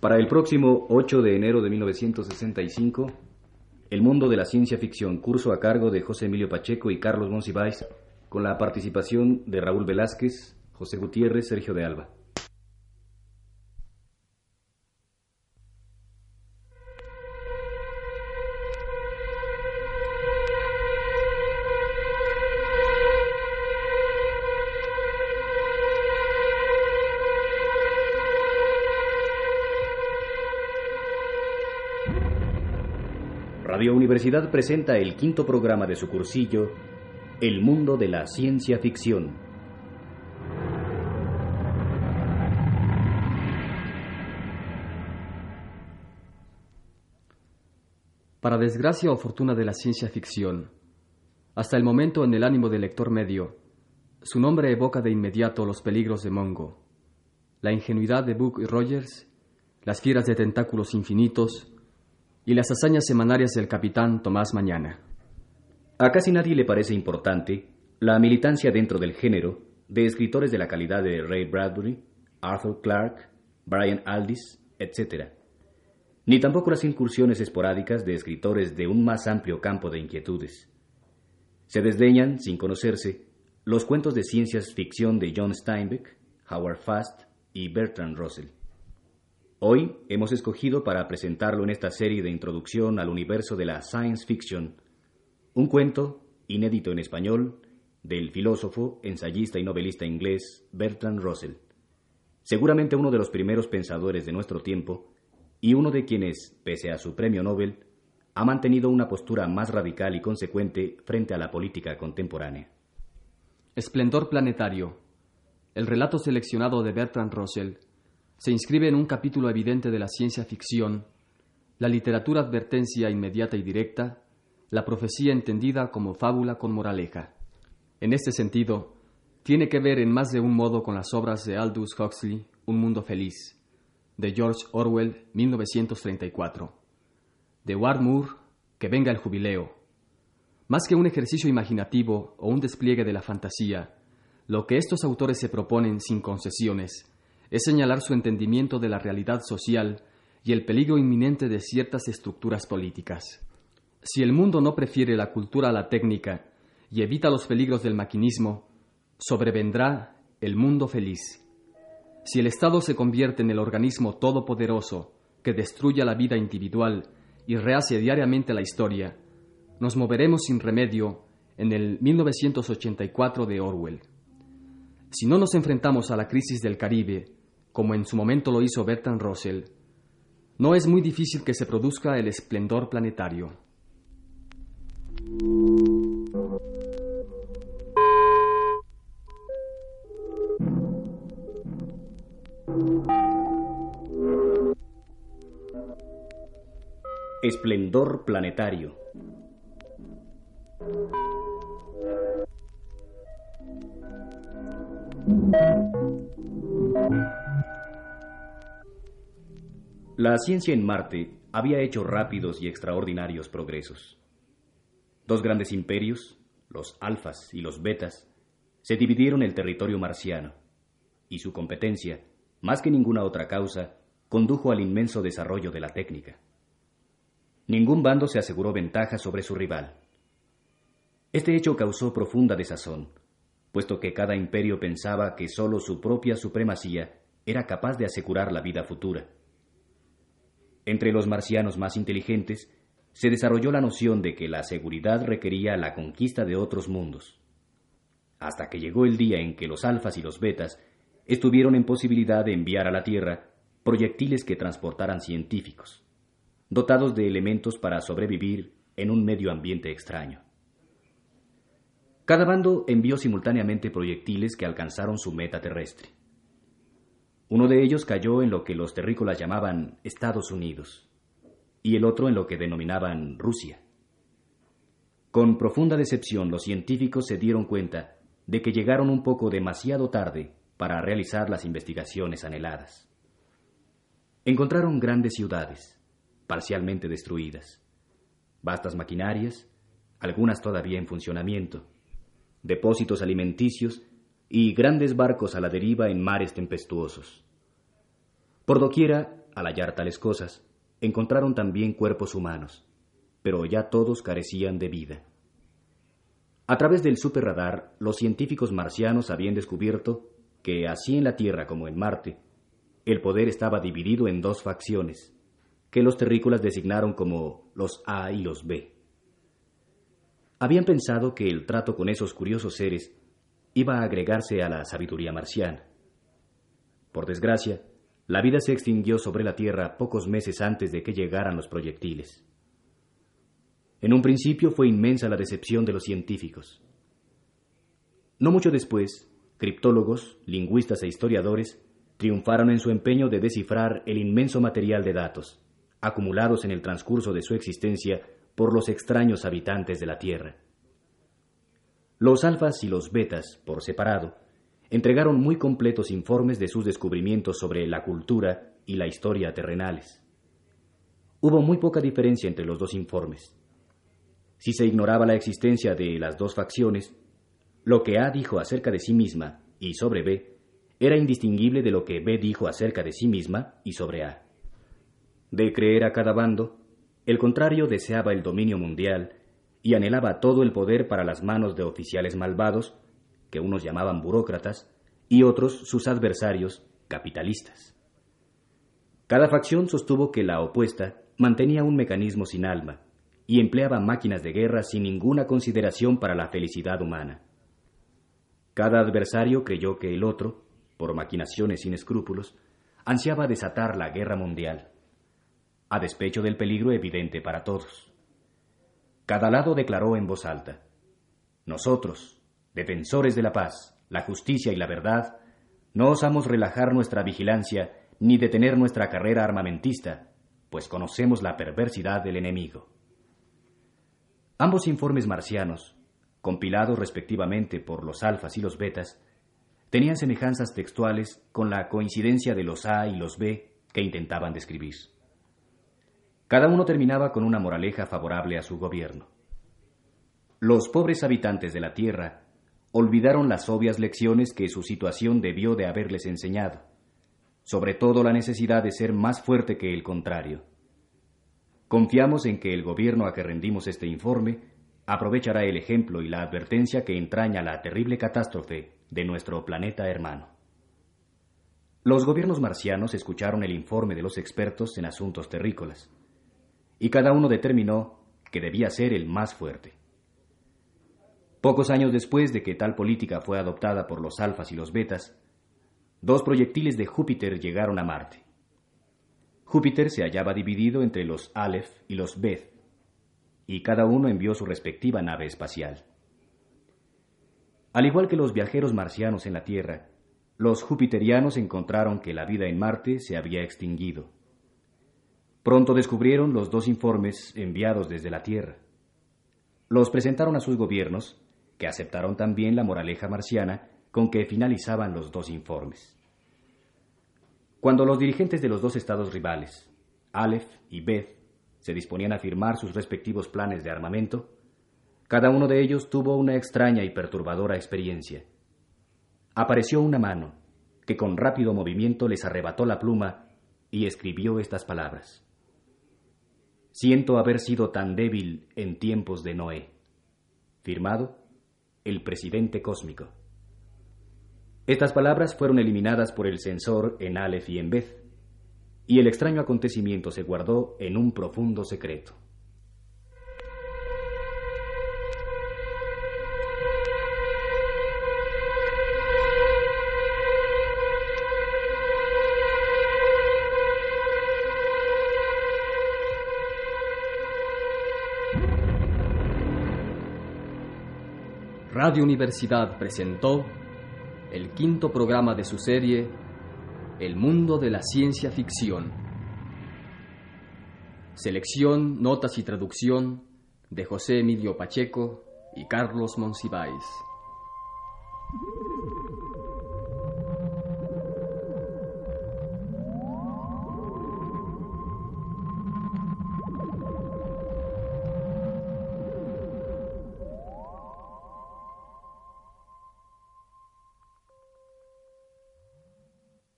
Para el próximo 8 de enero de 1965, El mundo de la ciencia ficción, curso a cargo de José Emilio Pacheco y Carlos Monsiváis, con la participación de Raúl Velázquez, José Gutiérrez, Sergio de Alba. Radio Universidad presenta el quinto programa de su cursillo, El mundo de la ciencia ficción. Para desgracia o fortuna de la ciencia ficción, hasta el momento en el ánimo del lector medio, su nombre evoca de inmediato los peligros de Mongo, la ingenuidad de Buck y Rogers, las fieras de tentáculos infinitos, y las hazañas semanarias del capitán Tomás Mañana. A casi nadie le parece importante la militancia dentro del género de escritores de la calidad de Ray Bradbury, Arthur Clarke, Brian Aldiss, etc. Ni tampoco las incursiones esporádicas de escritores de un más amplio campo de inquietudes. Se desdeñan, sin conocerse, los cuentos de ciencias ficción de John Steinbeck, Howard Fast y Bertrand Russell. Hoy hemos escogido para presentarlo en esta serie de introducción al universo de la science fiction, un cuento, inédito en español, del filósofo, ensayista y novelista inglés Bertrand Russell, seguramente uno de los primeros pensadores de nuestro tiempo y uno de quienes, pese a su premio Nobel, ha mantenido una postura más radical y consecuente frente a la política contemporánea. Esplendor planetario. El relato seleccionado de Bertrand Russell se inscribe en un capítulo evidente de la ciencia ficción, la literatura advertencia inmediata y directa, la profecía entendida como fábula con moraleja. En este sentido, tiene que ver en más de un modo con las obras de Aldous Huxley, Un Mundo Feliz, de George Orwell, 1934, de Ward Moore, Que venga el jubileo. Más que un ejercicio imaginativo o un despliegue de la fantasía, lo que estos autores se proponen sin concesiones es señalar su entendimiento de la realidad social y el peligro inminente de ciertas estructuras políticas. Si el mundo no prefiere la cultura a la técnica y evita los peligros del maquinismo, sobrevendrá el mundo feliz. Si el Estado se convierte en el organismo todopoderoso que destruya la vida individual y rehace diariamente la historia, nos moveremos sin remedio en el 1984 de Orwell. Si no nos enfrentamos a la crisis del Caribe como en su momento lo hizo Bertrand Russell, no es muy difícil que se produzca el esplendor planetario. Esplendor planetario. La ciencia en Marte había hecho rápidos y extraordinarios progresos. Dos grandes imperios, los alfas y los betas, se dividieron el territorio marciano, y su competencia, más que ninguna otra causa, condujo al inmenso desarrollo de la técnica. Ningún bando se aseguró ventaja sobre su rival. Este hecho causó profunda desazón, puesto que cada imperio pensaba que sólo su propia supremacía era capaz de asegurar la vida futura. Entre los marcianos más inteligentes se desarrolló la noción de que la seguridad requería la conquista de otros mundos. Hasta que llegó el día en que los alfas y los betas estuvieron en posibilidad de enviar a la Tierra proyectiles que transportaran científicos, dotados de elementos para sobrevivir en un medio ambiente extraño. Cada bando envió simultáneamente proyectiles que alcanzaron su meta terrestre. Uno de ellos cayó en lo que los terrícolas llamaban Estados Unidos y el otro en lo que denominaban Rusia. Con profunda decepción los científicos se dieron cuenta de que llegaron un poco demasiado tarde para realizar las investigaciones anheladas. Encontraron grandes ciudades, parcialmente destruidas, vastas maquinarias, algunas todavía en funcionamiento, depósitos alimenticios y grandes barcos a la deriva en mares tempestuosos. Por doquiera al hallar tales cosas, encontraron también cuerpos humanos, pero ya todos carecían de vida. A través del superradar, los científicos marcianos habían descubierto que, así en la Tierra como en Marte, el poder estaba dividido en dos facciones, que los terrícolas designaron como los A y los B. Habían pensado que el trato con esos curiosos seres iba a agregarse a la sabiduría marciana. Por desgracia, la vida se extinguió sobre la Tierra pocos meses antes de que llegaran los proyectiles. En un principio fue inmensa la decepción de los científicos. No mucho después, criptólogos, lingüistas e historiadores triunfaron en su empeño de descifrar el inmenso material de datos, acumulados en el transcurso de su existencia por los extraños habitantes de la Tierra. Los alfas y los betas, por separado, entregaron muy completos informes de sus descubrimientos sobre la cultura y la historia terrenales. Hubo muy poca diferencia entre los dos informes. Si se ignoraba la existencia de las dos facciones, lo que A dijo acerca de sí misma y sobre B era indistinguible de lo que B dijo acerca de sí misma y sobre A. De creer a cada bando, el contrario deseaba el dominio mundial y anhelaba todo el poder para las manos de oficiales malvados que unos llamaban burócratas, y otros sus adversarios, capitalistas. Cada facción sostuvo que la opuesta mantenía un mecanismo sin alma y empleaba máquinas de guerra sin ninguna consideración para la felicidad humana. Cada adversario creyó que el otro, por maquinaciones sin escrúpulos, ansiaba desatar la guerra mundial, a despecho del peligro evidente para todos. Cada lado declaró en voz alta, Nosotros, defensores de la paz, la justicia y la verdad, no osamos relajar nuestra vigilancia ni detener nuestra carrera armamentista, pues conocemos la perversidad del enemigo. Ambos informes marcianos, compilados respectivamente por los alfas y los betas, tenían semejanzas textuales con la coincidencia de los A y los B que intentaban describir. Cada uno terminaba con una moraleja favorable a su gobierno. Los pobres habitantes de la Tierra olvidaron las obvias lecciones que su situación debió de haberles enseñado, sobre todo la necesidad de ser más fuerte que el contrario. Confiamos en que el gobierno a que rendimos este informe aprovechará el ejemplo y la advertencia que entraña la terrible catástrofe de nuestro planeta hermano. Los gobiernos marcianos escucharon el informe de los expertos en asuntos terrícolas, y cada uno determinó que debía ser el más fuerte. Pocos años después de que tal política fue adoptada por los alfas y los betas, dos proyectiles de Júpiter llegaron a Marte. Júpiter se hallaba dividido entre los Aleph y los Beth, y cada uno envió su respectiva nave espacial. Al igual que los viajeros marcianos en la Tierra, los jupiterianos encontraron que la vida en Marte se había extinguido. Pronto descubrieron los dos informes enviados desde la Tierra. Los presentaron a sus gobiernos que aceptaron también la moraleja marciana con que finalizaban los dos informes. Cuando los dirigentes de los dos estados rivales, Aleph y Beth, se disponían a firmar sus respectivos planes de armamento, cada uno de ellos tuvo una extraña y perturbadora experiencia. Apareció una mano que con rápido movimiento les arrebató la pluma y escribió estas palabras. Siento haber sido tan débil en tiempos de Noé. Firmado el presidente cósmico. Estas palabras fueron eliminadas por el censor en Aleph y en Beth, y el extraño acontecimiento se guardó en un profundo secreto. Radio Universidad presentó el quinto programa de su serie El mundo de la ciencia ficción. Selección, notas y traducción de José Emilio Pacheco y Carlos Monsiváis.